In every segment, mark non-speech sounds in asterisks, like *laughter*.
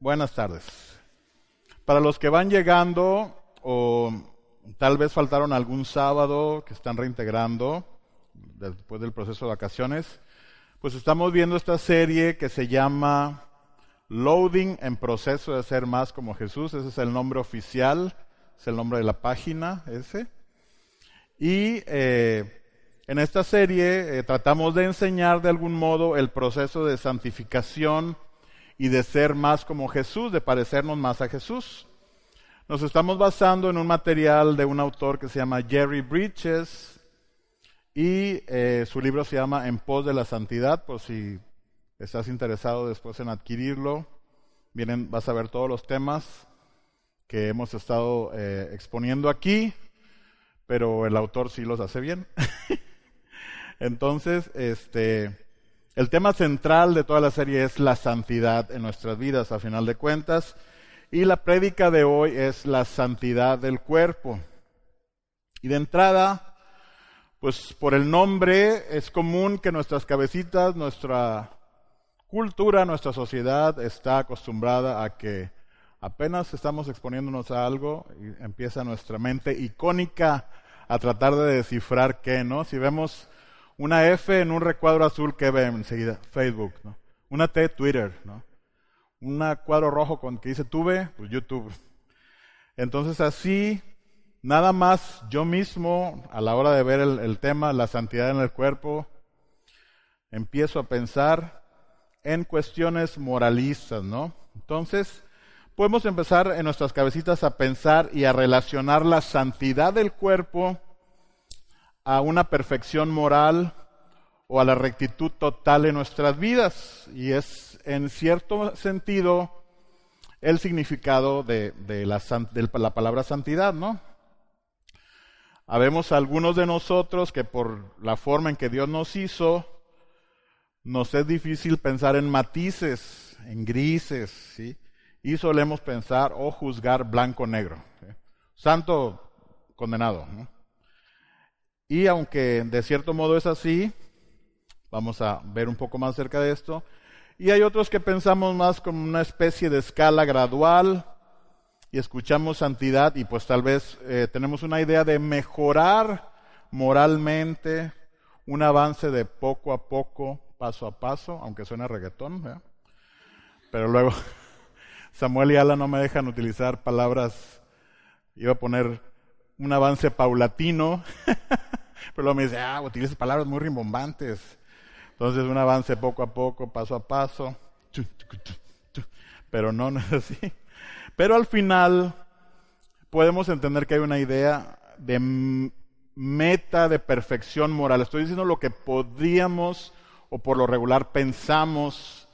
Buenas tardes. Para los que van llegando o tal vez faltaron algún sábado que están reintegrando después del proceso de vacaciones, pues estamos viendo esta serie que se llama Loading en proceso de ser más como Jesús. Ese es el nombre oficial, es el nombre de la página ese. Y eh, en esta serie eh, tratamos de enseñar de algún modo el proceso de santificación y de ser más como Jesús, de parecernos más a Jesús. Nos estamos basando en un material de un autor que se llama Jerry Bridges y eh, su libro se llama En pos de la santidad, por si estás interesado después en adquirirlo. Vienen, vas a ver todos los temas que hemos estado eh, exponiendo aquí, pero el autor sí los hace bien. *laughs* Entonces, este, el tema central de toda la serie es la santidad en nuestras vidas, a final de cuentas, y la prédica de hoy es la santidad del cuerpo. Y de entrada, pues por el nombre es común que nuestras cabecitas, nuestra cultura, nuestra sociedad está acostumbrada a que apenas estamos exponiéndonos a algo empieza nuestra mente icónica a tratar de descifrar qué, ¿no? Si vemos una F en un recuadro azul que ve enseguida, Facebook, ¿no? Una T, Twitter, ¿no? Un cuadro rojo con que dice tuve, pues YouTube. Entonces así, nada más yo mismo, a la hora de ver el, el tema, la santidad en el cuerpo, empiezo a pensar en cuestiones moralistas, ¿no? Entonces, podemos empezar en nuestras cabecitas a pensar y a relacionar la santidad del cuerpo a una perfección moral o a la rectitud total en nuestras vidas. Y es en cierto sentido el significado de, la, la, palabra santidad, ¿no? Habemos algunos de nosotros que por la forma en que Dios nos hizo, nos es difícil pensar en matices, en grises, ¿sí? Y solemos pensar o juzgar blanco-negro. Santo, condenado, ¿no? Y aunque de cierto modo es así, vamos a ver un poco más acerca de esto. Y hay otros que pensamos más como una especie de escala gradual y escuchamos santidad y pues tal vez eh, tenemos una idea de mejorar moralmente, un avance de poco a poco, paso a paso, aunque suena reggaetón. Pero luego *laughs* Samuel y Ala no me dejan utilizar palabras, iba a poner un avance paulatino, *laughs* pero luego me dice, ah, utilizas palabras muy rimbombantes. Entonces un avance poco a poco, paso a paso, pero no, *laughs* no es así. Pero al final podemos entender que hay una idea de meta de perfección moral. Estoy diciendo lo que podríamos o por lo regular pensamos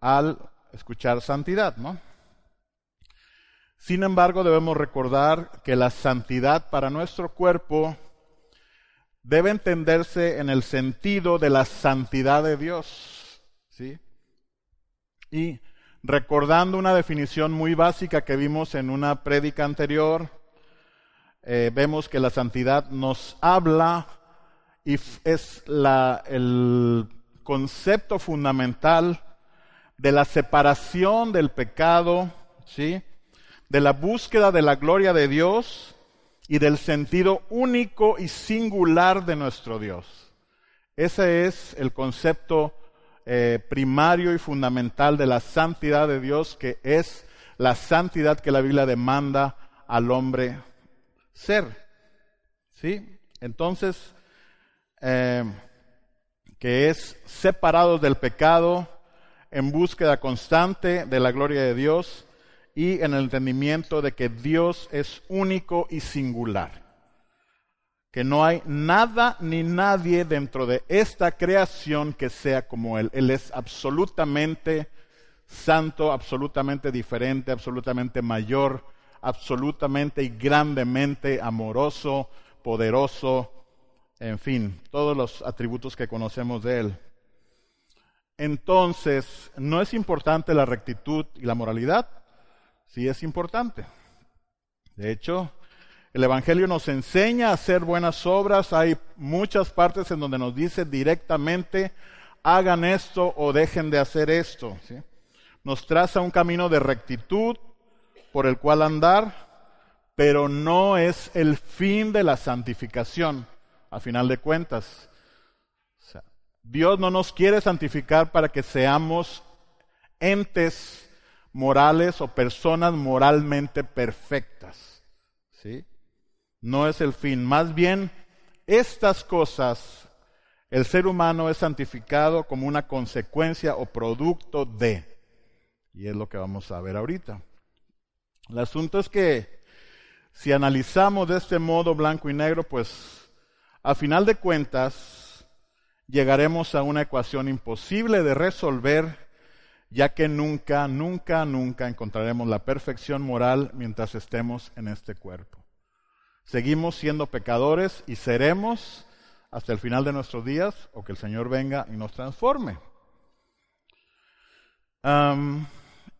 al escuchar santidad, ¿no? Sin embargo, debemos recordar que la santidad para nuestro cuerpo debe entenderse en el sentido de la santidad de Dios. ¿sí? Y recordando una definición muy básica que vimos en una prédica anterior, eh, vemos que la santidad nos habla y es la, el concepto fundamental de la separación del pecado, ¿sí? De la búsqueda de la gloria de Dios y del sentido único y singular de nuestro Dios. Ese es el concepto eh, primario y fundamental de la santidad de Dios, que es la santidad que la Biblia demanda al hombre ser. ¿Sí? Entonces, eh, que es separado del pecado, en búsqueda constante de la gloria de Dios y en el entendimiento de que Dios es único y singular. Que no hay nada ni nadie dentro de esta creación que sea como Él. Él es absolutamente santo, absolutamente diferente, absolutamente mayor, absolutamente y grandemente amoroso, poderoso, en fin, todos los atributos que conocemos de Él. Entonces, ¿no es importante la rectitud y la moralidad? Sí es importante. De hecho, el Evangelio nos enseña a hacer buenas obras. Hay muchas partes en donde nos dice directamente, hagan esto o dejen de hacer esto. nos traza un camino de rectitud por el cual andar, pero no es el fin de la santificación, a final de cuentas. Dios no nos quiere santificar para que seamos entes morales o personas moralmente perfectas. ¿Sí? No es el fin. Más bien, estas cosas, el ser humano es santificado como una consecuencia o producto de. Y es lo que vamos a ver ahorita. El asunto es que si analizamos de este modo blanco y negro, pues a final de cuentas llegaremos a una ecuación imposible de resolver ya que nunca, nunca, nunca encontraremos la perfección moral mientras estemos en este cuerpo. Seguimos siendo pecadores y seremos hasta el final de nuestros días o que el Señor venga y nos transforme.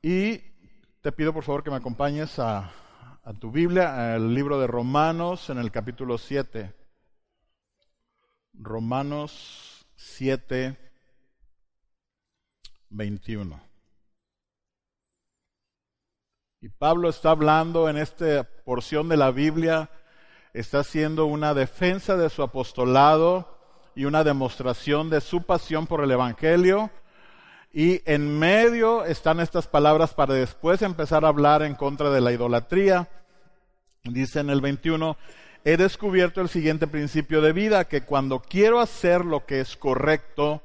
y te pido por favor que me acompañes a, a tu Biblia, al libro de Romanos en el capítulo 7. Romanos 7, 21. Y Pablo está hablando en esta porción de la Biblia, está haciendo una defensa de su apostolado y una demostración de su pasión por el Evangelio. Y en medio están estas palabras para después empezar a hablar en contra de la idolatría. Dice en el 21, he descubierto el siguiente principio de vida, que cuando quiero hacer lo que es correcto,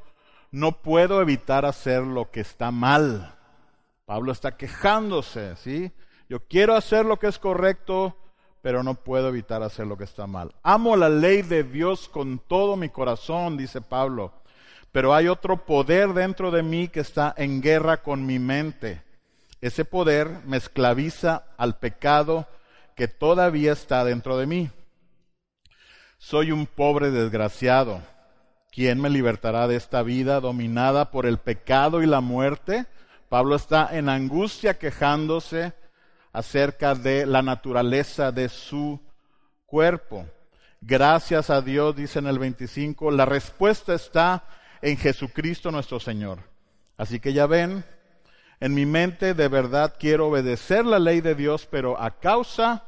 no puedo evitar hacer lo que está mal. Pablo está quejándose, ¿sí? Yo quiero hacer lo que es correcto, pero no puedo evitar hacer lo que está mal. Amo la ley de Dios con todo mi corazón, dice Pablo, pero hay otro poder dentro de mí que está en guerra con mi mente. Ese poder me esclaviza al pecado que todavía está dentro de mí. Soy un pobre desgraciado ¿Quién me libertará de esta vida dominada por el pecado y la muerte? Pablo está en angustia quejándose acerca de la naturaleza de su cuerpo. Gracias a Dios, dice en el 25, la respuesta está en Jesucristo nuestro Señor. Así que ya ven, en mi mente de verdad quiero obedecer la ley de Dios, pero a causa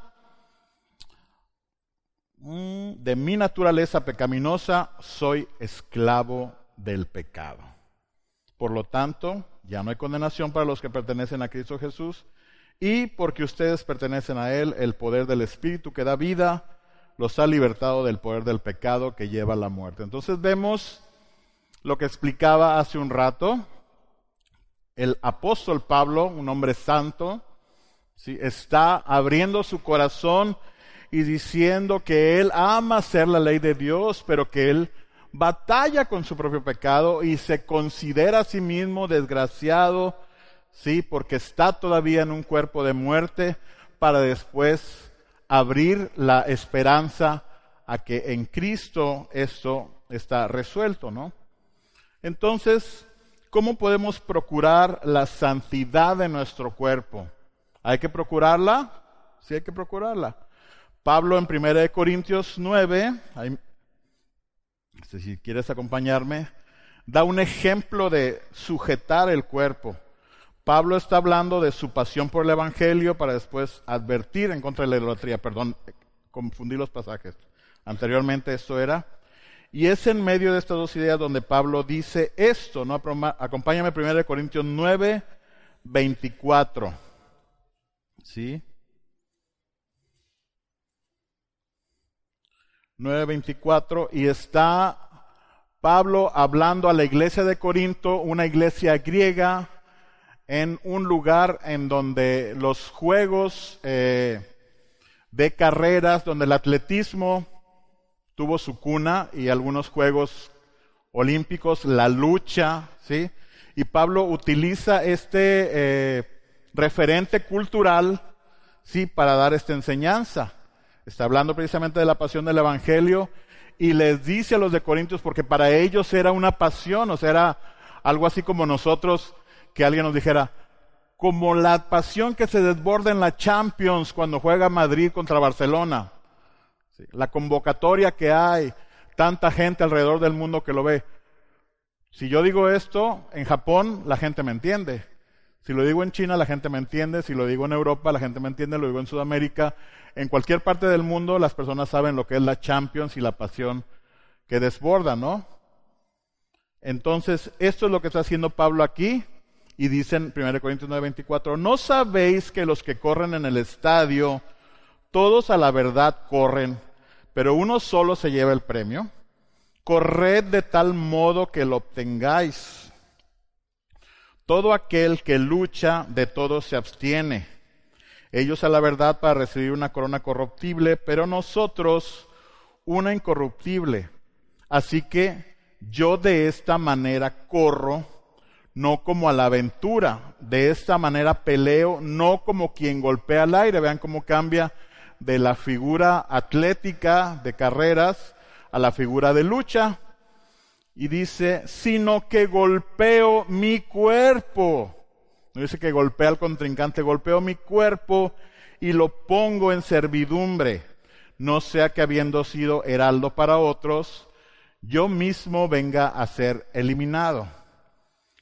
de mi naturaleza pecaminosa soy esclavo del pecado. Por lo tanto, ya no hay condenación para los que pertenecen a Cristo Jesús y porque ustedes pertenecen a Él, el poder del Espíritu que da vida los ha libertado del poder del pecado que lleva a la muerte. Entonces vemos lo que explicaba hace un rato. El apóstol Pablo, un hombre santo, ¿sí? está abriendo su corazón y diciendo que él ama hacer la ley de Dios, pero que él batalla con su propio pecado y se considera a sí mismo desgraciado, sí, porque está todavía en un cuerpo de muerte para después abrir la esperanza a que en Cristo esto está resuelto, ¿no? Entonces, ¿cómo podemos procurar la santidad de nuestro cuerpo? ¿Hay que procurarla? Sí, hay que procurarla. Pablo en 1 Corintios 9, si quieres acompañarme, da un ejemplo de sujetar el cuerpo. Pablo está hablando de su pasión por el Evangelio para después advertir en contra de la idolatría. Perdón, confundí los pasajes. Anteriormente esto era. Y es en medio de estas dos ideas donde Pablo dice esto, ¿no? Acompáñame 1 Corintios 9, 24. ¿Sí? 9:24 y está Pablo hablando a la iglesia de Corinto, una iglesia griega, en un lugar en donde los juegos eh, de carreras, donde el atletismo tuvo su cuna y algunos juegos olímpicos, la lucha, ¿sí? Y Pablo utiliza este eh, referente cultural, ¿sí? Para dar esta enseñanza. Está hablando precisamente de la pasión del Evangelio y les dice a los de Corintios, porque para ellos era una pasión, o sea, era algo así como nosotros, que alguien nos dijera, como la pasión que se desborda en la Champions cuando juega Madrid contra Barcelona. la convocatoria que hay, tanta gente alrededor del mundo que lo ve. Si yo digo esto, en Japón la gente me entiende. Si lo digo en China, la gente me entiende. Si lo digo en Europa, la gente me entiende. Lo digo en Sudamérica. En cualquier parte del mundo, las personas saben lo que es la Champions y la pasión que desborda, ¿no? Entonces, esto es lo que está haciendo Pablo aquí. Y dice en 1 Corintios 9:24, ¿no sabéis que los que corren en el estadio, todos a la verdad corren, pero uno solo se lleva el premio? Corred de tal modo que lo obtengáis. Todo aquel que lucha, de todo se abstiene. Ellos a la verdad para recibir una corona corruptible, pero nosotros una incorruptible. Así que yo de esta manera corro, no como a la aventura. De esta manera peleo, no como quien golpea al aire. Vean cómo cambia de la figura atlética de carreras a la figura de lucha y dice, sino que golpeo mi cuerpo. No dice que golpea al contrincante, golpeo mi cuerpo y lo pongo en servidumbre, no sea que habiendo sido heraldo para otros, yo mismo venga a ser eliminado.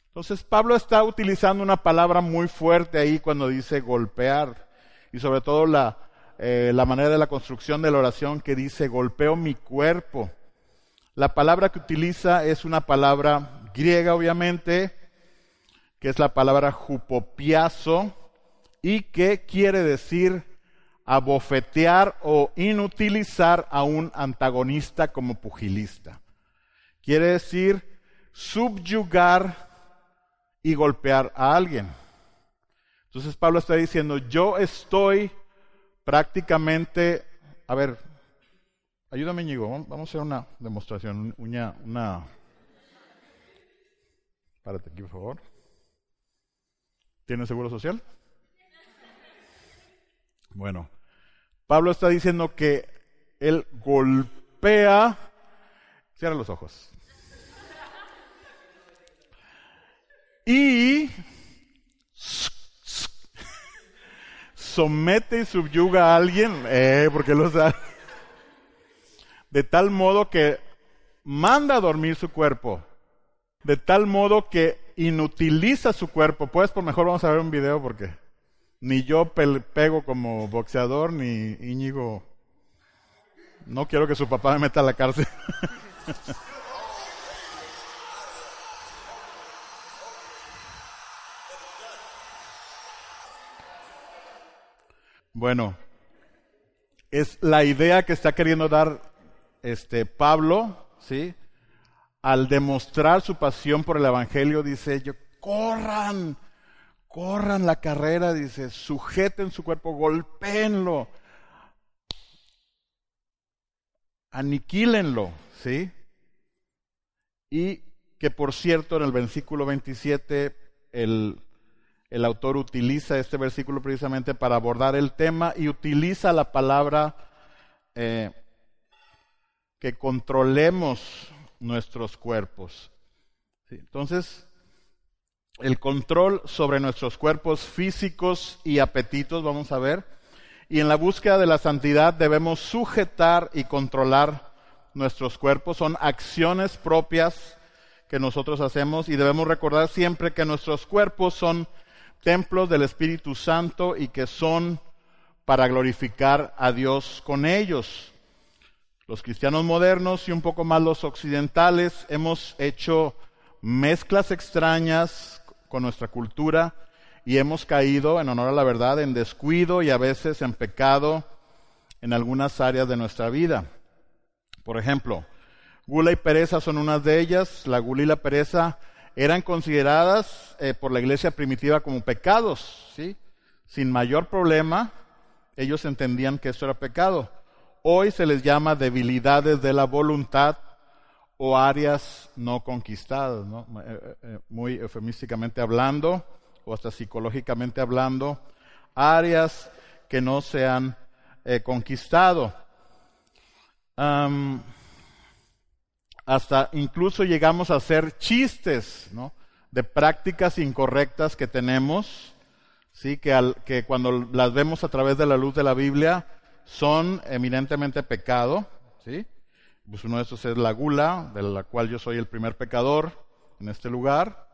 Entonces Pablo está utilizando una palabra muy fuerte ahí cuando dice golpear y sobre todo la, eh, la manera de la construcción de la oración que dice golpeo mi cuerpo. La palabra que utiliza es una palabra griega, obviamente, que es la palabra jupopiazo y que quiere decir abofetear o inutilizar a un antagonista como pugilista. Quiere decir subyugar y golpear a alguien. Entonces Pablo está diciendo, yo estoy prácticamente, a ver, Ayúdame, Ñigo. Vamos a hacer una demostración. Una, una... Párate aquí, por favor. ¿Tienes seguro social? Bueno, Pablo está diciendo que él golpea. Cierra los ojos. Y *laughs* somete y subyuga a alguien, eh, porque lo sabe de tal modo que manda a dormir su cuerpo, de tal modo que inutiliza su cuerpo. Pues por mejor vamos a ver un video porque ni yo pego como boxeador ni Íñigo. No quiero que su papá me meta a la cárcel. *laughs* bueno, es la idea que está queriendo dar este, Pablo, ¿sí? Al demostrar su pasión por el Evangelio, dice, yo, corran, corran la carrera, dice, sujeten su cuerpo, golpéenlo, aniquílenlo, ¿sí? Y que por cierto en el versículo 27 el, el autor utiliza este versículo precisamente para abordar el tema y utiliza la palabra eh, que controlemos nuestros cuerpos. Entonces, el control sobre nuestros cuerpos físicos y apetitos, vamos a ver, y en la búsqueda de la santidad debemos sujetar y controlar nuestros cuerpos. Son acciones propias que nosotros hacemos y debemos recordar siempre que nuestros cuerpos son templos del Espíritu Santo y que son para glorificar a Dios con ellos. Los cristianos modernos y un poco más los occidentales hemos hecho mezclas extrañas con nuestra cultura y hemos caído, en honor a la verdad, en descuido y a veces en pecado en algunas áreas de nuestra vida. Por ejemplo, gula y pereza son unas de ellas. La gula y la pereza eran consideradas eh, por la iglesia primitiva como pecados, ¿sí? Sin mayor problema, ellos entendían que esto era pecado. Hoy se les llama debilidades de la voluntad o áreas no conquistadas. Eh, eh, eh, muy eufemísticamente hablando o hasta psicológicamente hablando, áreas que no se han conquistado. hasta incluso llegamos a hacer chistes de prácticas incorrectas que tenemos, ¿sí? que, al, que cuando las vemos a través de la luz de la Biblia, son eminentemente pecado, ¿sí? Pues uno de estos es la gula, de la cual yo soy el primer pecador en este lugar.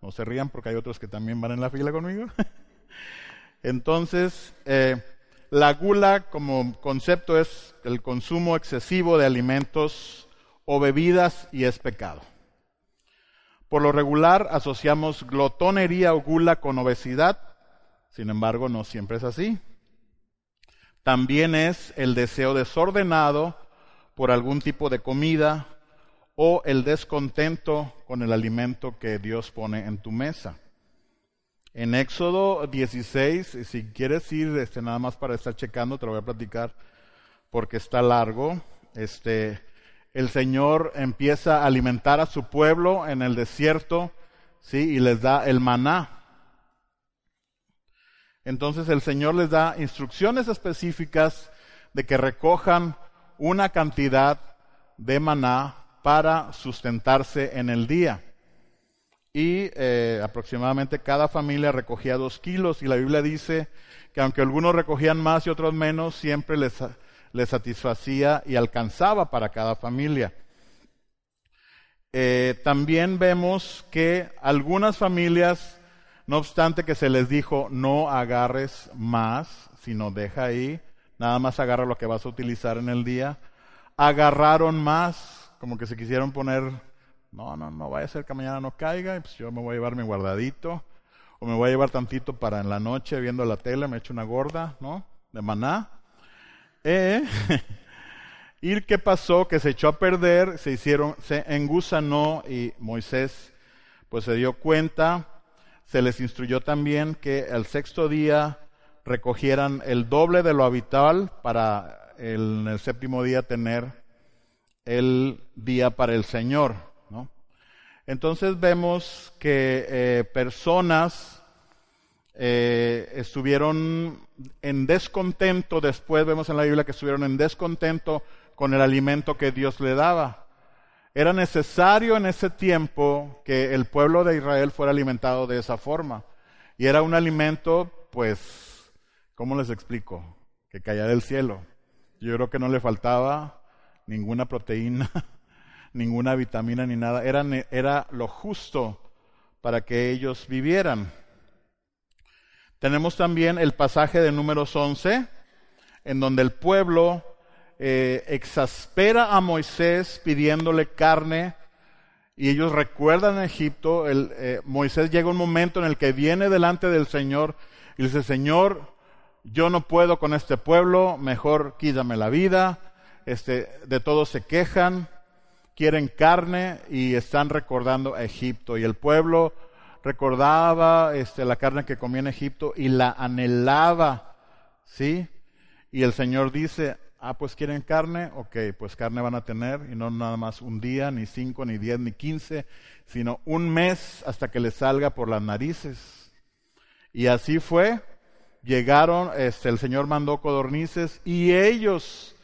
No se rían porque hay otros que también van en la fila conmigo. *laughs* Entonces, eh, la gula como concepto es el consumo excesivo de alimentos o bebidas y es pecado. Por lo regular asociamos glotonería o gula con obesidad, sin embargo no siempre es así. También es el deseo desordenado por algún tipo de comida o el descontento con el alimento que Dios pone en tu mesa. En Éxodo 16, si quieres ir este, nada más para estar checando, te lo voy a platicar porque está largo. Este, el Señor empieza a alimentar a su pueblo en el desierto, ¿sí? Y les da el maná. Entonces el Señor les da instrucciones específicas de que recojan una cantidad de maná para sustentarse en el día. Y eh, aproximadamente cada familia recogía dos kilos y la Biblia dice que aunque algunos recogían más y otros menos, siempre les le satisfacía y alcanzaba para cada familia. Eh, también vemos que algunas familias, no obstante que se les dijo no agarres más, sino deja ahí, nada más agarra lo que vas a utilizar en el día, agarraron más, como que se quisieron poner, no, no, no vaya a ser que mañana no caiga, pues yo me voy a llevar mi guardadito, o me voy a llevar tantito para en la noche viendo la tele, me echo una gorda, ¿no? De maná. Eh, *laughs* ¿Y qué pasó? Que se echó a perder, se hicieron, se engusanó y Moisés pues se dio cuenta, se les instruyó también que el sexto día recogieran el doble de lo habitual para el, en el séptimo día tener el día para el Señor. ¿no? Entonces vemos que eh, personas eh, estuvieron en descontento, después vemos en la Biblia que estuvieron en descontento con el alimento que Dios le daba. Era necesario en ese tiempo que el pueblo de Israel fuera alimentado de esa forma. Y era un alimento, pues, ¿cómo les explico? Que caía del cielo. Yo creo que no le faltaba ninguna proteína, *laughs* ninguna vitamina ni nada. Era, era lo justo para que ellos vivieran. Tenemos también el pasaje de números 11, en donde el pueblo eh, exaspera a Moisés pidiéndole carne y ellos recuerdan Egipto, el, eh, Moisés llega un momento en el que viene delante del Señor y dice, Señor, yo no puedo con este pueblo, mejor quítame la vida, este, de todos se quejan, quieren carne y están recordando a Egipto y el pueblo recordaba este, la carne que comía en Egipto y la anhelaba, ¿sí? Y el Señor dice, ah, pues quieren carne, ok, pues carne van a tener, y no nada más un día, ni cinco, ni diez, ni quince, sino un mes hasta que les salga por las narices. Y así fue, llegaron, este, el Señor mandó codornices y ellos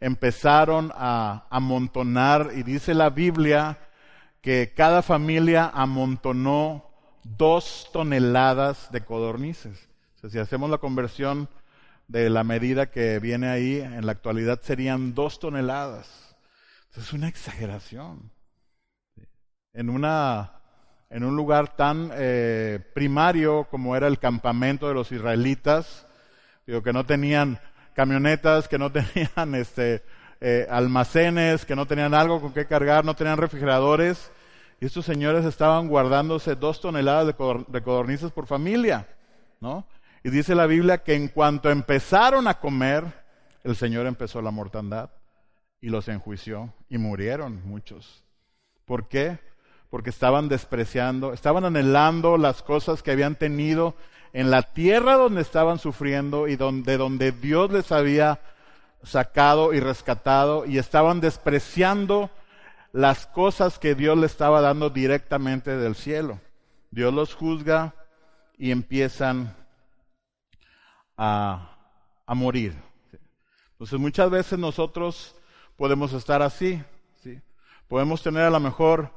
empezaron a amontonar, y dice la Biblia que cada familia amontonó dos toneladas de codornices. si hacemos la conversión de la medida que viene ahí, en la actualidad serían dos toneladas. es una exageración. En, una, en un lugar tan eh, primario como era el campamento de los israelitas, digo, que no tenían camionetas, que no *laughs* tenían este, eh, almacenes, que no tenían algo con qué cargar, no tenían refrigeradores, y estos señores estaban guardándose dos toneladas de, codornices por familia, ¿no? Y dice la Biblia que en cuanto empezaron a comer, el Señor empezó la mortandad y los enjuició y murieron muchos. ¿Por qué? Porque estaban despreciando, estaban anhelando las cosas que habían tenido en la tierra donde estaban sufriendo y donde, donde Dios les había sacado y rescatado y estaban despreciando las cosas que Dios le estaba dando directamente del cielo. Dios los juzga y empiezan a, morir. Entonces muchas veces nosotros podemos estar así, ¿sí? Podemos tener a lo mejor,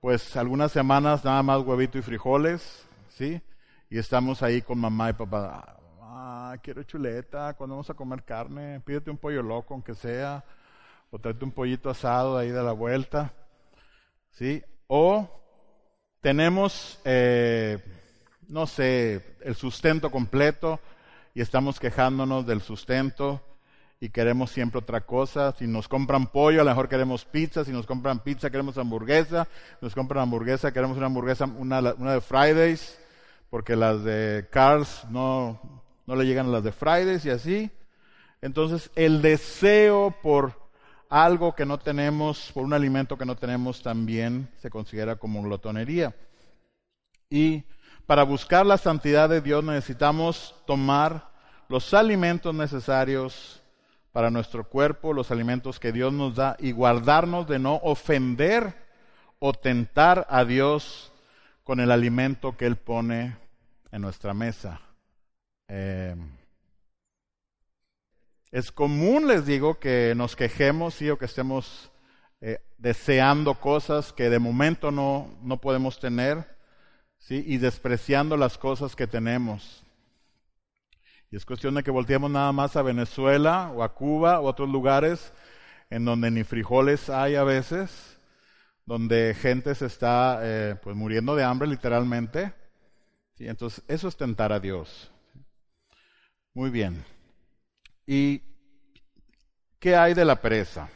pues algunas semanas nada más huevito y frijoles, ¿sí? Y estamos ahí con mamá y papá, ah, quiero chuleta, cuando vamos a comer carne, pídete un pollo loco aunque sea, o tráete un pollito asado ahí de la vuelta, ¿sí? O tenemos, eh, no sé, el sustento completo y estamos quejándonos del sustento y queremos siempre otra cosa. Si nos compran pollo, a lo mejor queremos pizza. Si nos compran pizza, queremos hamburguesa. Si nos compran hamburguesa, queremos una hamburguesa, una, de Fridays, porque las de Cars no, no le llegan a las de Fridays y así. Entonces, el deseo por algo que no tenemos, por un alimento que no tenemos, también se considera como glotonería. Y para buscar la santidad de Dios necesitamos tomar los alimentos necesarios para nuestro cuerpo, los alimentos que Dios nos da y guardarnos de no ofender o tentar a Dios con el alimento que Él pone en nuestra mesa. Eh, es común, les digo, que nos quejemos ¿sí? o que estemos eh, deseando cosas que de momento no, no podemos tener ¿sí? y despreciando las cosas que tenemos. Y es cuestión de que volteemos nada más a Venezuela o a Cuba o a otros lugares en donde ni frijoles hay a veces, donde gente se está eh, pues muriendo de hambre literalmente. ¿Sí? Entonces, eso es tentar a Dios. Muy bien. ¿Y qué hay de la pereza?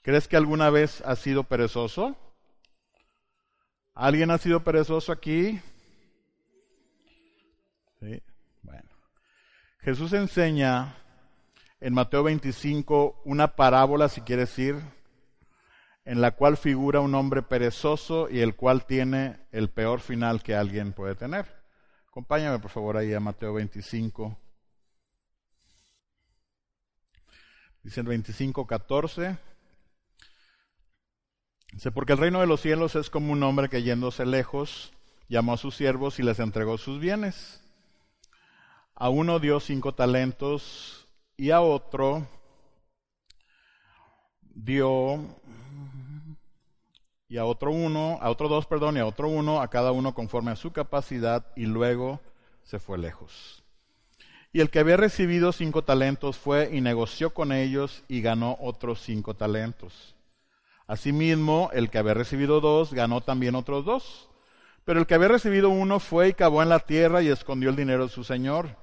¿Crees que alguna vez has sido perezoso? ¿Alguien ha sido perezoso aquí? Sí. Jesús enseña en Mateo 25 una parábola, si quiere decir, en la cual figura un hombre perezoso y el cual tiene el peor final que alguien puede tener. Acompáñame por favor ahí a Mateo 25. Dice el 25, 14. Dice, porque el reino de los cielos es como un hombre que yéndose lejos, llamó a sus siervos y les entregó sus bienes. A uno dio cinco talentos y a otro dio y a otro uno, a otro dos, perdón, y a otro uno, a cada uno conforme a su capacidad, y luego se fue lejos. Y el que había recibido cinco talentos fue y negoció con ellos y ganó otros cinco talentos. Asimismo, el que había recibido dos ganó también otros dos. Pero el que había recibido uno fue y cavó en la tierra y escondió el dinero de su señor.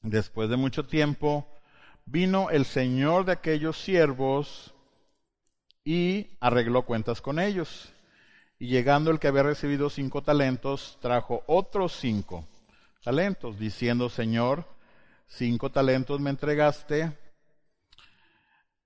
Después de mucho tiempo, vino el señor de aquellos siervos y arregló cuentas con ellos. Y llegando el que había recibido cinco talentos, trajo otros cinco talentos, diciendo, Señor, cinco talentos me entregaste,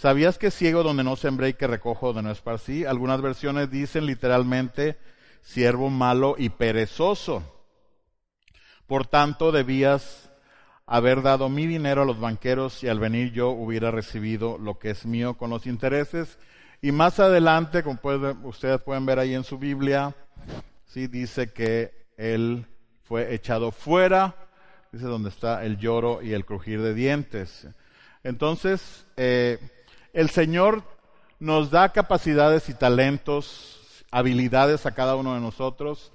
¿Sabías que ciego donde no sembré y que recojo donde no esparcí? Algunas versiones dicen literalmente, siervo malo y perezoso. Por tanto, debías haber dado mi dinero a los banqueros y al venir yo hubiera recibido lo que es mío con los intereses. Y más adelante, como ustedes pueden ver ahí en su Biblia, sí dice que él fue echado fuera, dice donde está el lloro y el crujir de dientes. Entonces, eh, el Señor nos da capacidades y talentos, habilidades a cada uno de nosotros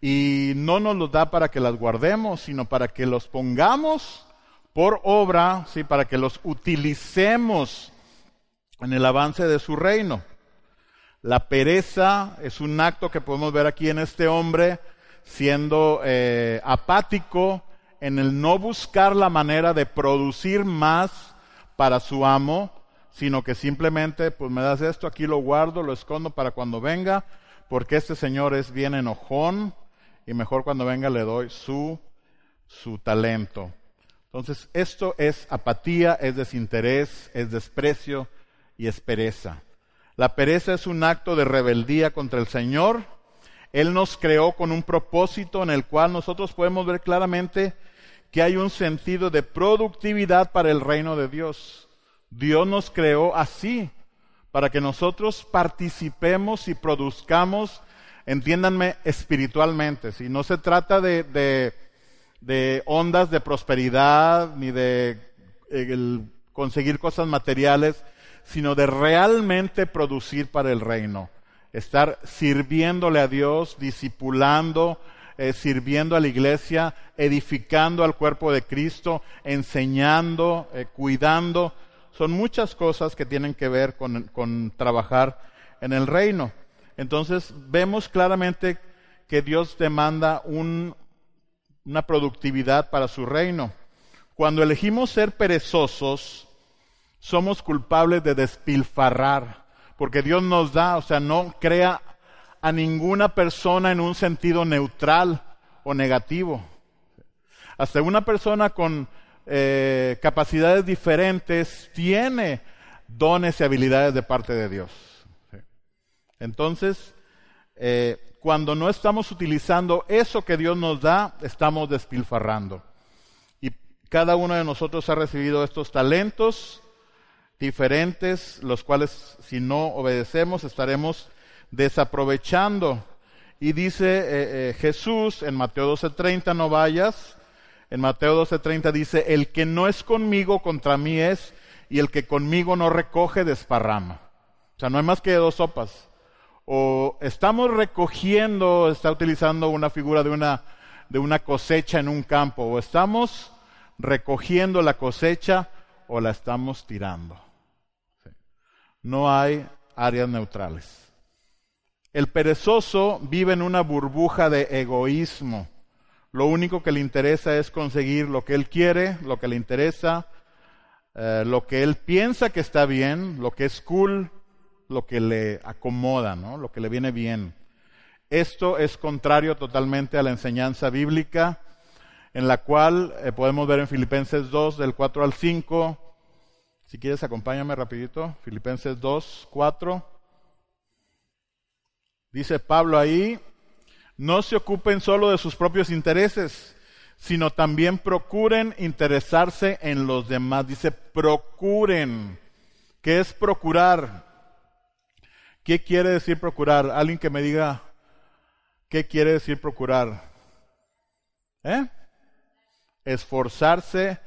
y no nos los da para que las guardemos, sino para que los pongamos por obra, ¿sí? para que los utilicemos en el avance de su reino. La pereza es un acto que podemos ver aquí en este hombre siendo eh, apático en el no buscar la manera de producir más para su amo, sino que simplemente, pues me das esto, aquí lo guardo, lo escondo para cuando venga, porque este señor es bien enojón, y mejor cuando venga le doy su, su talento. Entonces, esto es apatía, es desinterés, es desprecio y es pereza. La pereza es un acto de rebeldía contra el Señor. Él nos creó con un propósito en el cual nosotros podemos ver claramente que hay un sentido de productividad para el reino de Dios. Dios nos creó así, para que nosotros participemos y produzcamos, entiéndanme, espiritualmente. Si no se trata de, ondas de prosperidad ni de eh, conseguir cosas materiales, sino de realmente producir para el reino. Estar sirviéndole a Dios, discipulando, eh, sirviendo a la iglesia, edificando al cuerpo de Cristo, enseñando, eh, cuidando. Son muchas cosas que tienen que ver con, trabajar en el reino. Entonces vemos claramente que Dios demanda una productividad para su reino. Cuando elegimos ser perezosos, somos culpables de despilfarrar, porque Dios nos da, o sea, no crea a ninguna persona en un sentido neutral o negativo. Hasta una persona con eh, capacidades diferentes tiene dones y habilidades de parte de Dios. Entonces, eh, cuando no estamos utilizando eso que Dios nos da, estamos despilfarrando. Y cada uno de nosotros ha recibido estos talentos diferentes, los cuales si no obedecemos estaremos desaprovechando. Y dice eh, Jesús en Mateo 12:30, no vayas. En Mateo 12:30 dice, el que no es conmigo contra mí es, y el que conmigo no recoge desparrama. O sea, no hay más que dos sopas. O estamos recogiendo, está utilizando una figura de una, de una cosecha en un campo, o estamos recogiendo la cosecha o la estamos tirando. No hay áreas neutrales. El perezoso vive en una burbuja de egoísmo. Lo único que le interesa es conseguir lo que él quiere, lo que le interesa, eh, lo que él piensa que está bien, lo que es cool, lo que le acomoda, ¿no? lo que le viene bien. Esto es contrario totalmente a la enseñanza bíblica, en la cual eh, podemos ver en Filipenses 2, del 4 al 5. Si quieres, acompáñame rapidito. Filipenses 2, 4. Dice Pablo ahí, no se ocupen solo de sus propios intereses, sino también procuren interesarse en los demás. Dice, procuren. ¿Qué es procurar? ¿Qué quiere decir procurar? Alguien que me diga, ¿qué quiere decir procurar? ¿Eh? Esforzarse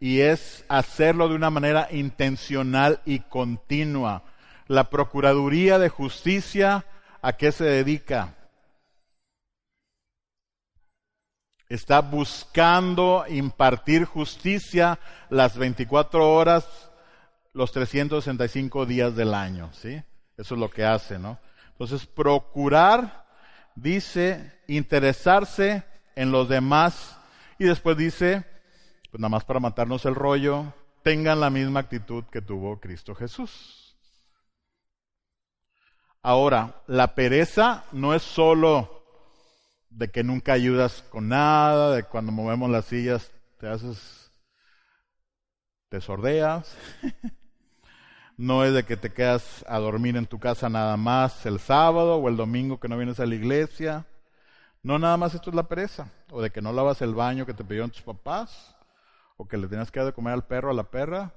y es hacerlo de una manera intencional y continua. La Procuraduría de Justicia ¿A qué se dedica? Está buscando impartir justicia las 24 horas, los 365 días del año, ¿sí? Eso es lo que hace, ¿no? Entonces, procurar, dice, interesarse en los demás y después dice, pues nada más para matarnos el rollo, tengan la misma actitud que tuvo Cristo Jesús. Ahora, la pereza no es solo de que nunca ayudas con nada, de cuando movemos las sillas te haces, te sordeas. *laughs* no es de que te quedas a dormir en tu casa nada más el sábado o el domingo que no vienes a la iglesia. No nada más esto es la pereza, o de que no lavas el baño que te pidieron tus papás, o que le tenías que dar de comer al perro o a la perra,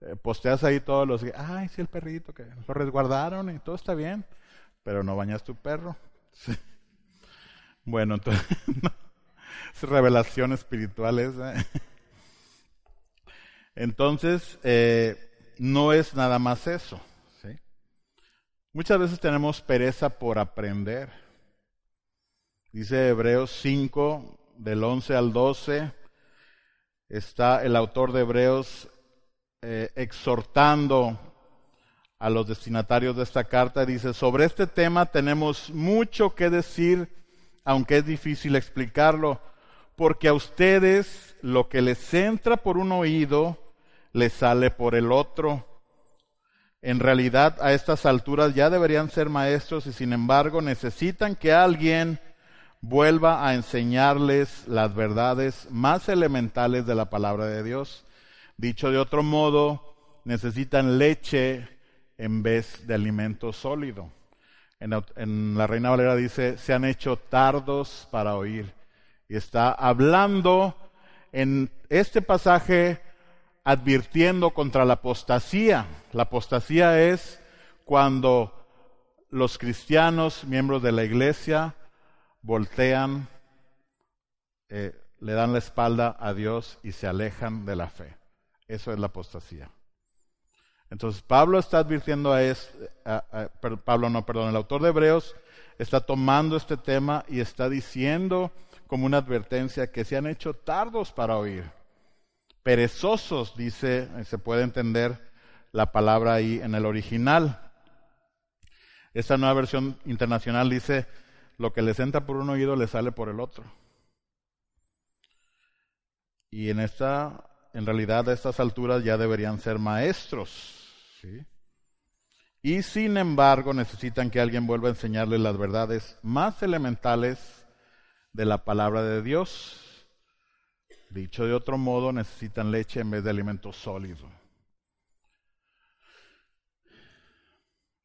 eh, posteas ahí todos los, ay, sí, el perrito, que lo resguardaron y todo está bien, pero no bañas tu perro. *laughs* Bueno, entonces, *laughs* revelación espirituales. ¿eh? Entonces, eh, no es nada más eso. ¿sí? Muchas veces tenemos pereza por aprender. Dice Hebreos 5, del 11 al 12, está el autor de Hebreos eh, exhortando a los destinatarios de esta carta, dice, sobre este tema tenemos mucho que decir, aunque es difícil explicarlo, porque a ustedes lo que les entra por un oído, les sale por el otro. En realidad, a estas alturas ya deberían ser maestros y sin embargo necesitan que alguien vuelva a enseñarles las verdades más elementales de la palabra de Dios. Dicho de otro modo, necesitan leche en vez de alimento sólido. En, la Reina Valera dice, se han hecho tardos para oír. Y está hablando en este pasaje advirtiendo contra la apostasía. La apostasía es cuando los cristianos, miembros de la iglesia, voltean, eh, le dan la espalda a Dios y se alejan de la fe. Eso es la apostasía. Entonces Pablo está advirtiendo a, es, Pablo no, perdón, el autor de Hebreos está tomando este tema y está diciendo como una advertencia que se han hecho tardos para oír. Perezosos, dice, se puede entender la palabra ahí en el original. Esta nueva versión internacional dice, lo que les entra por un oído le sale por el otro. Y en esta, en realidad a estas alturas ya deberían ser maestros. Y sin embargo necesitan que alguien vuelva a enseñarles las verdades más elementales de la palabra de Dios. Dicho de otro modo, necesitan leche en vez de alimento sólido.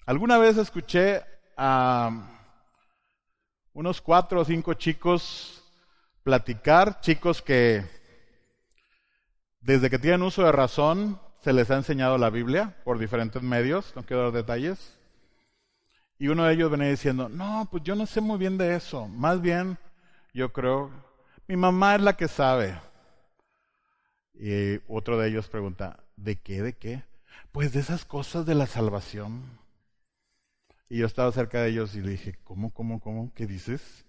Alguna vez escuché a unos cuatro o cinco chicos platicar, chicos que desde que tienen uso de razón se les ha enseñado la Biblia por diferentes medios, no quiero dar detalles, y uno de ellos venía diciendo, no, pues yo no sé muy bien de eso, más bien yo creo, mi mamá es la que sabe. Y otro de ellos pregunta, ¿de qué, de qué? Pues de esas cosas de la salvación. Y yo estaba cerca de ellos y le dije, ¿cómo, cómo, cómo? ¿Qué dices?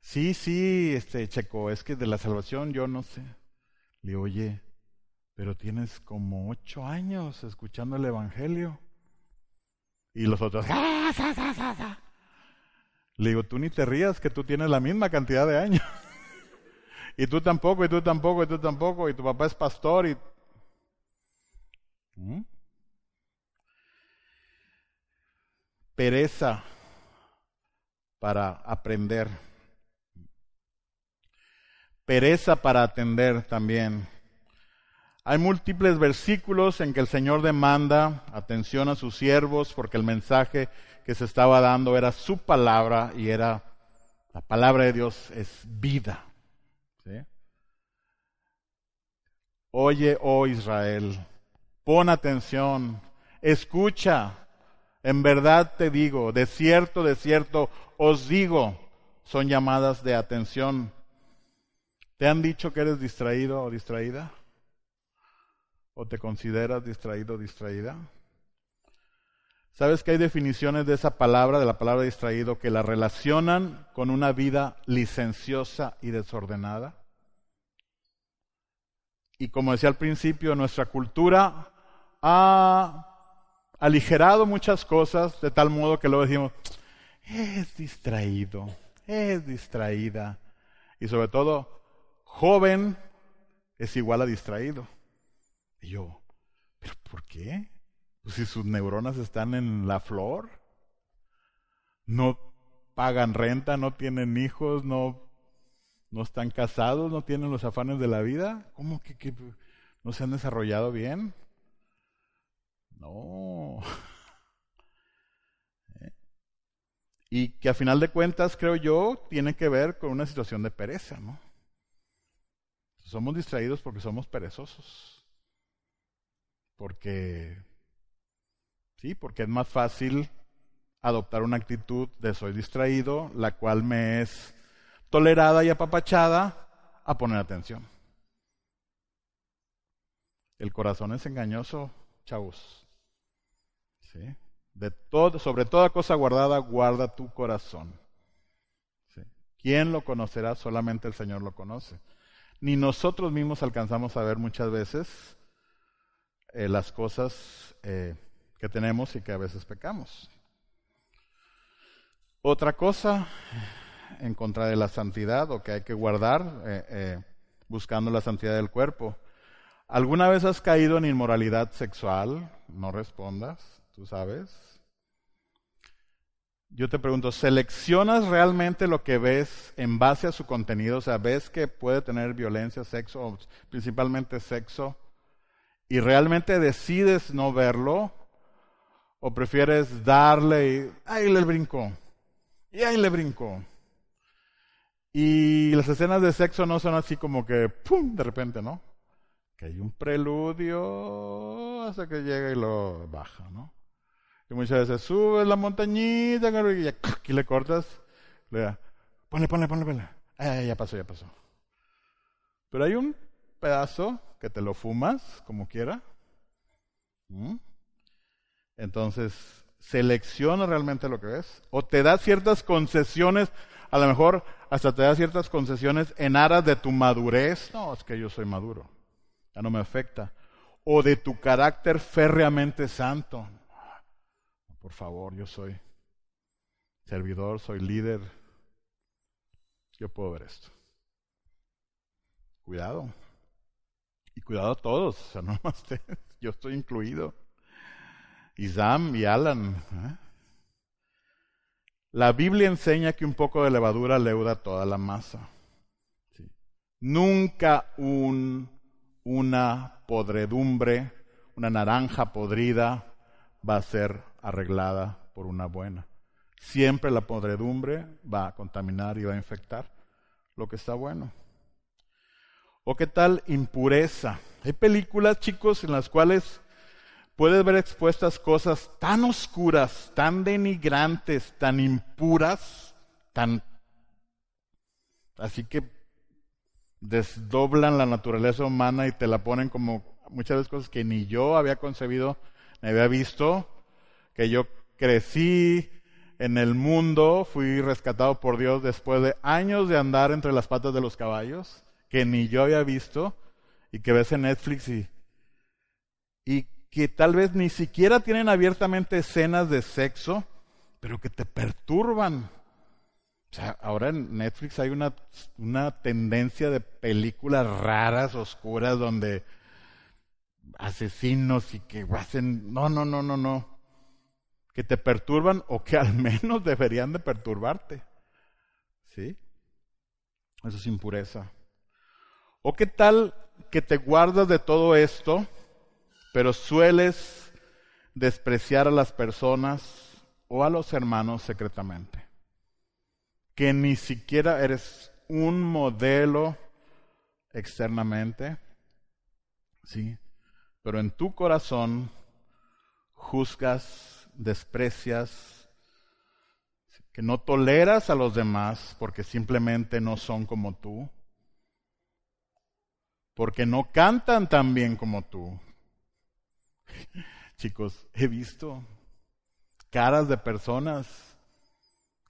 Sí, sí, este Checo, es que de la salvación yo no sé. Le oye, pero tienes como ocho años escuchando el Evangelio. Y los otros, ¡Ah, Le digo, tú ni te rías que tú tienes la misma cantidad de años. *laughs* y tú tampoco, y tú tampoco, y tú tampoco, y tu papá es pastor y... ¿Mm? pereza para aprender, pereza para atender también. Hay múltiples versículos en que el Señor demanda atención a sus siervos porque el mensaje que se estaba dando era su palabra y era la palabra de Dios es vida. Oye, oh Israel, pon atención, escucha, en verdad te digo, de cierto, de cierto, os digo, son llamadas de atención. ¿Te han dicho que eres distraído o distraída? ¿O te consideras distraído o distraída? ¿Sabes que hay definiciones de esa palabra, de la palabra distraído, que la relacionan con una vida licenciosa y desordenada? Y como decía al principio, nuestra cultura ha aligerado muchas cosas de tal modo que luego decimos, es distraído, es distraída. Y sobre todo, joven es igual a distraído. Y yo, ¿pero por qué? Pues si sus neuronas están en la flor, no pagan renta, no tienen hijos, no, no están casados, no tienen los afanes de la vida, ¿cómo que, no se han desarrollado bien? No. *laughs* ¿Eh? Y que a final de cuentas, creo yo, tiene que ver con una situación de pereza, ¿no? Somos distraídos porque somos perezosos. Porque, sí, porque es más fácil adoptar una actitud de soy distraído, la cual me es tolerada y apapachada, a poner atención. El corazón es engañoso, chavos. De todo, sobre toda cosa guardada, guarda tu corazón. ¿Quién lo conocerá? Solamente el Señor lo conoce. Ni nosotros mismos alcanzamos a ver muchas veces eh, las cosas eh, que tenemos y que a veces pecamos. Otra cosa en contra de la santidad o que hay que guardar eh, buscando la santidad del cuerpo. ¿Alguna vez has caído en inmoralidad sexual? No respondas tú sabes. yo te pregunto, ¿seleccionas realmente lo que ves en base a su contenido? O sea, ¿ves que puede tener violencia, sexo, principalmente sexo? ¿Y realmente decides no verlo? ¿O prefieres darle y ahí le brincó? Y ahí le brincó. Y las escenas de sexo no son así como que, ¡pum!, de repente, ¿no? Que hay un preludio hasta que llega y lo baja, ¿no? Y muchas veces subes la montañita y aquí le cortas, le da, ponle, ponle, ponle, ponle. Ah, ya pasó, ya pasó. Pero hay un pedazo que te lo fumas como quiera. Entonces, selecciona realmente lo que ves. O te da ciertas concesiones, a lo mejor hasta te da ciertas concesiones en aras de tu madurez. No, es que yo soy maduro. Ya no me afecta. O de tu carácter férreamente santo por favor, yo soy servidor, soy líder. Yo puedo ver esto. Cuidado. Y cuidado a todos, o sea, *laughs* no más yo estoy incluido. Y Sam y Alan. ¿eh? La Biblia enseña que un poco de levadura leuda toda la masa. Nunca un, una podredumbre, una naranja podrida va a ser arreglada por una buena. Siempre la podredumbre va a contaminar y va a infectar lo que está bueno. ¿O qué tal impureza? Hay películas, chicos, en las cuales puedes ver expuestas cosas tan oscuras, tan denigrantes, tan impuras, tan... Así que desdoblan la naturaleza humana y te la ponen como muchas veces cosas que ni yo había concebido, ni había visto, que yo crecí en el mundo, fui rescatado por Dios después de años de andar entre las patas de los caballos, que ni yo había visto, y que ves en Netflix y, y que tal vez ni siquiera tienen abiertamente escenas de sexo, pero que te perturban. O sea, ahora en Netflix hay una, una tendencia de películas raras, oscuras, donde asesinos y que hacen... No, no, no, no, no que te perturban o que al *laughs* menos deberían de perturbarte. ¿Sí? Eso es impureza. ¿O qué tal que te guardas de todo esto, pero sueles despreciar a las personas o a los hermanos secretamente? Que ni siquiera eres un modelo externamente, ¿sí? Pero en tu corazón juzgas desprecias, que no toleras a los demás porque simplemente no son como tú, porque no cantan tan bien como tú. *laughs* Chicos, he visto caras de personas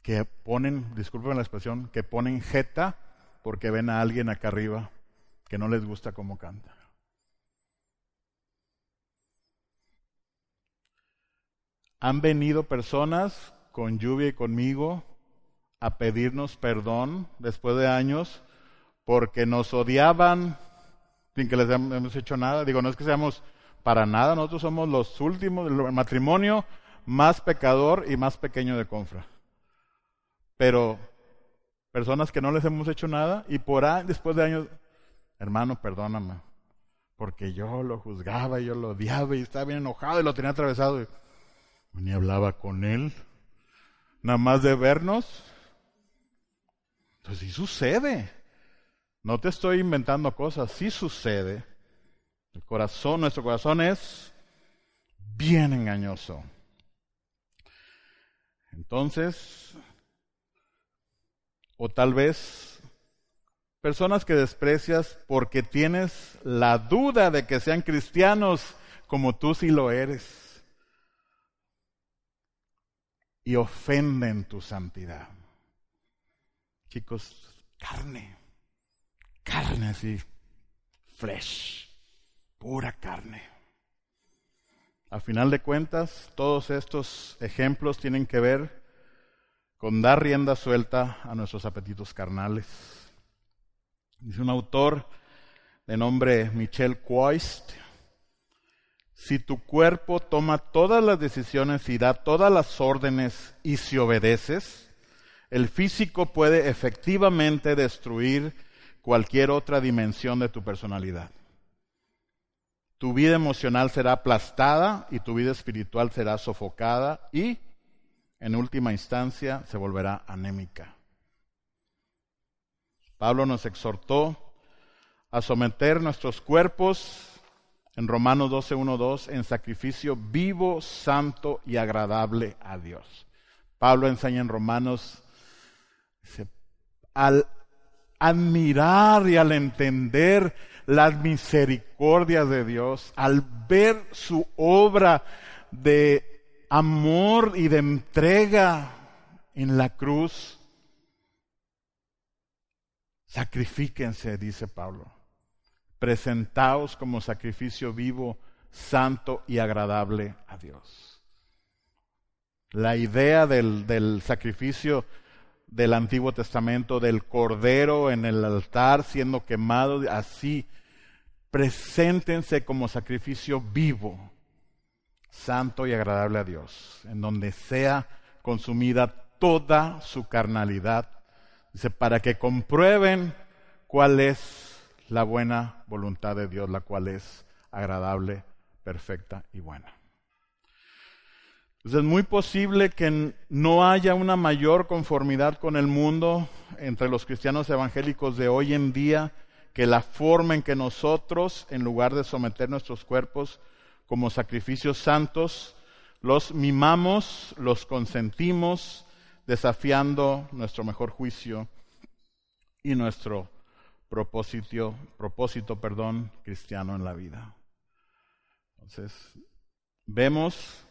que ponen, disculpen la expresión, que ponen jeta porque ven a alguien acá arriba que no les gusta cómo canta. Han venido personas con lluvia y conmigo a pedirnos perdón después de años porque nos odiaban sin que les hemos hecho nada. Digo, no es que seamos para nada, nosotros somos los últimos, el matrimonio más pecador y más pequeño de Confra. Pero personas que no les hemos hecho nada y por ahí, después de años, hermano, perdóname, porque yo lo juzgaba y yo lo odiaba y estaba bien enojado y lo tenía atravesado ni hablaba con él, nada más de vernos. Entonces sí sucede. No te estoy inventando cosas, sí sucede. El corazón, nuestro corazón es bien engañoso. Entonces, o tal vez personas que desprecias porque tienes la duda de que sean cristianos como tú sí lo eres y ofenden tu santidad. Chicos, carne, carne así, flesh, pura carne. A final de cuentas, todos estos ejemplos tienen que ver con dar rienda suelta a nuestros apetitos carnales. Dice un autor de nombre Michel Quoist, Si tu cuerpo toma todas las decisiones y da todas las órdenes y si obedeces, el físico puede efectivamente destruir cualquier otra dimensión de tu personalidad. Tu vida emocional será aplastada y tu vida espiritual será sofocada y, en última instancia, se volverá anémica. Pablo nos exhortó a someter nuestros cuerpos en Romanos 12, 2 en sacrificio vivo, santo y agradable a Dios. Pablo enseña en Romanos, al admirar y al entender las misericordias de Dios, al ver su obra de amor y de entrega en la cruz, sacrifíquense, dice Pablo, presentaos como sacrificio vivo, santo y agradable a Dios. La idea del, del sacrificio del Antiguo Testamento, del cordero en el altar siendo quemado, así, preséntense como sacrificio vivo, santo y agradable a Dios, en donde sea consumida toda su carnalidad. Dice, para que comprueben cuál es la buena voluntad de Dios, la cual es agradable, perfecta y buena. Entonces es muy posible que no haya una mayor conformidad con el mundo entre los cristianos evangélicos de hoy en día que la forma en que nosotros, en lugar de someter nuestros cuerpos como sacrificios santos, los mimamos, los consentimos, desafiando nuestro mejor juicio y nuestro propósito, propósito, perdón, cristiano en la vida. Entonces, vemos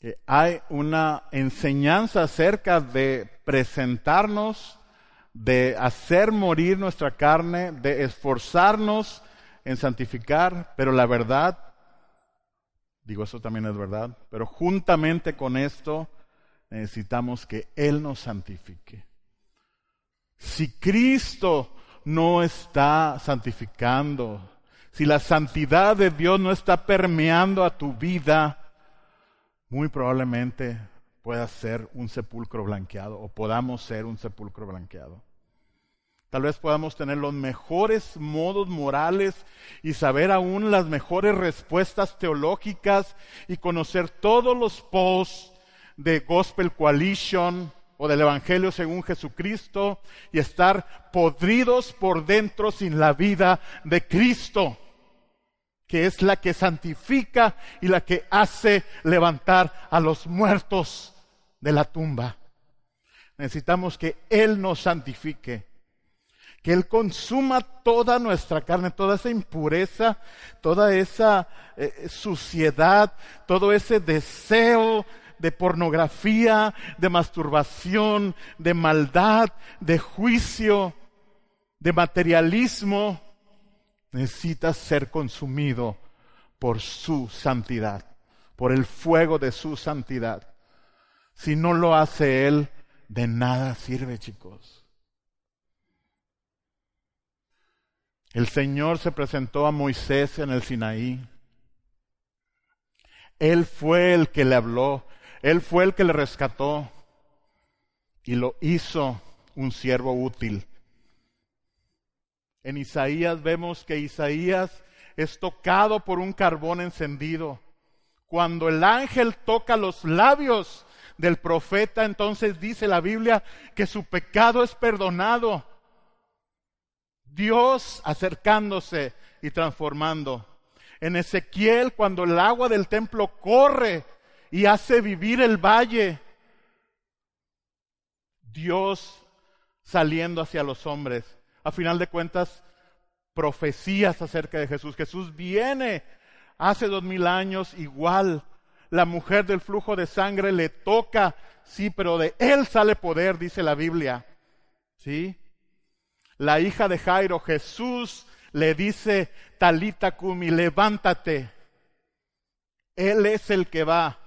que hay una enseñanza acerca de presentarnos, de hacer morir nuestra carne, de esforzarnos en santificar, pero la verdad, digo eso también es verdad, pero juntamente con esto necesitamos que Él nos santifique. Si Cristo no está santificando, si la santidad de Dios no está permeando a tu vida, muy probablemente pueda ser un sepulcro blanqueado o podamos ser un sepulcro blanqueado. Tal vez podamos tener los mejores modos morales y saber aún las mejores respuestas teológicas y conocer todos los posts de Gospel Coalition o del Evangelio según Jesucristo y estar podridos por dentro sin la vida de Cristo que es la que santifica y la que hace levantar a los muertos de la tumba. Necesitamos que Él nos santifique, que Él consuma toda nuestra carne, toda esa impureza, toda esa eh, suciedad, todo ese deseo de pornografía, de masturbación, de maldad, de juicio, de materialismo necesita ser consumido por su santidad, por el fuego de su santidad. Si no lo hace Él, de nada sirve, chicos. El Señor se presentó a Moisés en el Sinaí. Él fue el que le habló, Él fue el que le rescató y lo hizo un siervo útil en Isaías vemos que Isaías es tocado por un carbón encendido. Cuando el ángel toca los labios del profeta, entonces dice la Biblia que su pecado es perdonado. Dios acercándose y transformando. En Ezequiel, cuando el agua del templo corre y hace vivir el valle, Dios saliendo hacia los hombres a final de cuentas, profecías acerca de Jesús. Jesús viene hace dos mil años igual. La mujer del flujo de sangre le toca, sí, pero de él sale poder, dice la Biblia. ¿Sí? La hija de Jairo, Jesús, le dice, Talita Kumi, levántate. Él es el que va.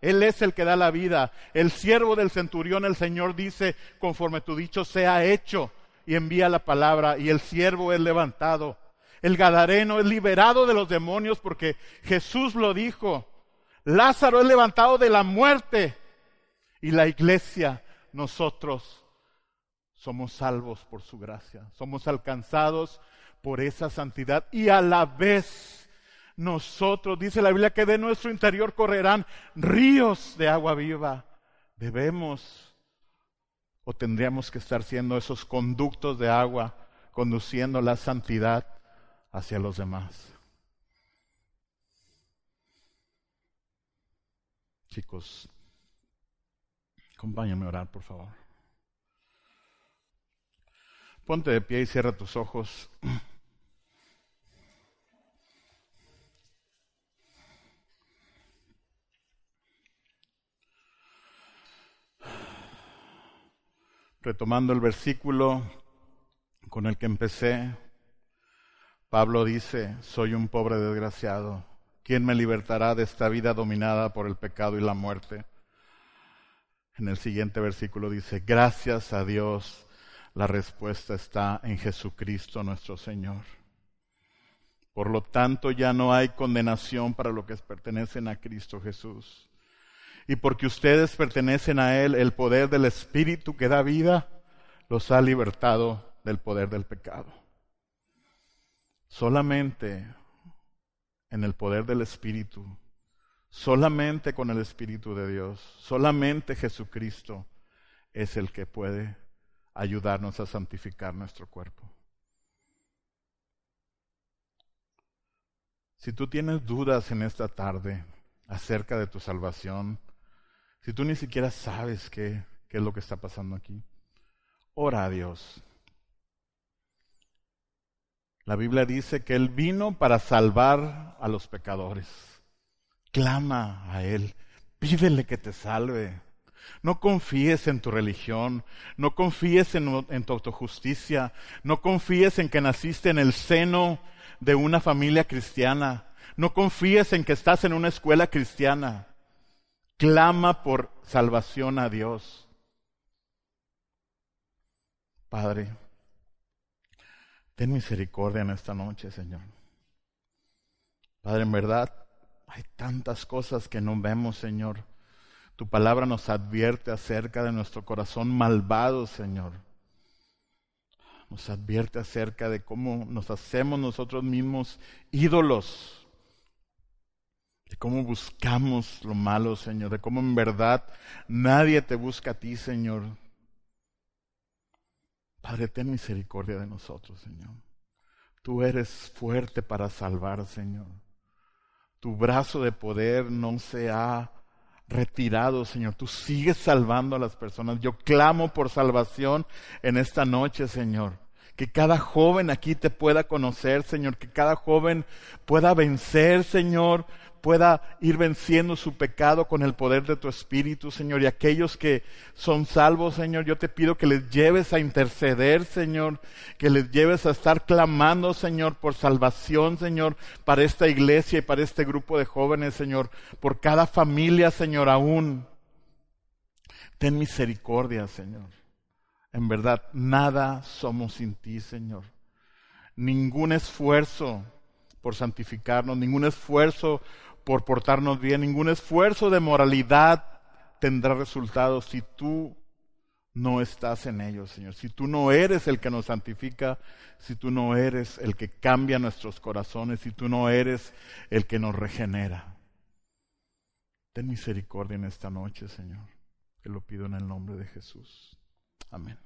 Él es el que da la vida. El siervo del centurión, el Señor dice, conforme tu dicho sea hecho y envía la palabra y el siervo es levantado. el Gadareno es liberado de los demonios porque Jesús lo dijo. Lázaro es levantado de la muerte y la iglesia, nosotros somos salvos por su gracia, somos alcanzados por esa santidad y a la vez nosotros, dice la Biblia, que de nuestro interior correrán ríos de agua viva. Debemos o tendríamos que estar siendo esos conductos de agua conduciendo la santidad hacia los demás. Chicos, acompáñame a orar, por favor. Ponte de pie y cierra tus ojos. Retomando el versículo con el que empecé, Pablo dice, soy un pobre desgraciado. ¿Quién me libertará de esta vida dominada por el pecado y la muerte? En el siguiente versículo dice, gracias a Dios, la respuesta está en Jesucristo nuestro Señor. Por lo tanto, ya no hay condenación para los que pertenecen a Cristo Jesús. Y porque ustedes pertenecen a Él, el poder del Espíritu que da vida los ha libertado del poder del pecado. Solamente en el poder del Espíritu, solamente con el Espíritu de Dios, solamente Jesucristo es el que puede ayudarnos a santificar nuestro cuerpo. Si tú tienes dudas en esta tarde acerca de tu salvación, si tú ni siquiera sabes qué, qué es lo que está pasando aquí, ora a Dios. La Biblia dice que Él vino para salvar a los pecadores. Clama a Él, pídele que te salve. No confíes en tu religión, no confíes en, en, tu autojusticia, no confíes en que naciste en el seno de una familia cristiana, no confíes en que estás en una escuela cristiana. Clama por salvación a Dios. Padre, ten misericordia en esta noche, Señor. Padre, en verdad hay tantas cosas que no vemos, Señor. Tu palabra nos advierte acerca de nuestro corazón malvado, Señor. Nos advierte acerca de cómo nos hacemos nosotros mismos ídolos. De cómo buscamos lo malo, Señor. De cómo en verdad nadie te busca a ti, Señor. Padre, ten misericordia de nosotros, Señor. Tú eres fuerte para salvar, Señor. Tu brazo de poder no se ha retirado, Señor. Tú sigues salvando a las personas. Yo clamo por salvación en esta noche, Señor. Que cada joven aquí te pueda conocer, Señor. Que cada joven pueda vencer, Señor pueda ir venciendo su pecado con el poder de tu Espíritu, Señor. Y aquellos que son salvos, Señor, yo te pido que les lleves a interceder, Señor, que les lleves a estar clamando, Señor, por salvación, Señor, para esta iglesia y para este grupo de jóvenes, Señor, por cada familia, Señor, aún. Ten misericordia, Señor. En verdad, nada somos sin ti, Señor. Ningún esfuerzo por santificarnos, ningún esfuerzo por portarnos bien, ningún esfuerzo de moralidad tendrá resultados si tú no estás en ellos, Señor. Si tú no eres el que nos santifica, si tú no eres el que cambia nuestros corazones, si tú no eres el que nos regenera. Ten misericordia en esta noche, Señor. Te lo pido en el nombre de Jesús. Amén.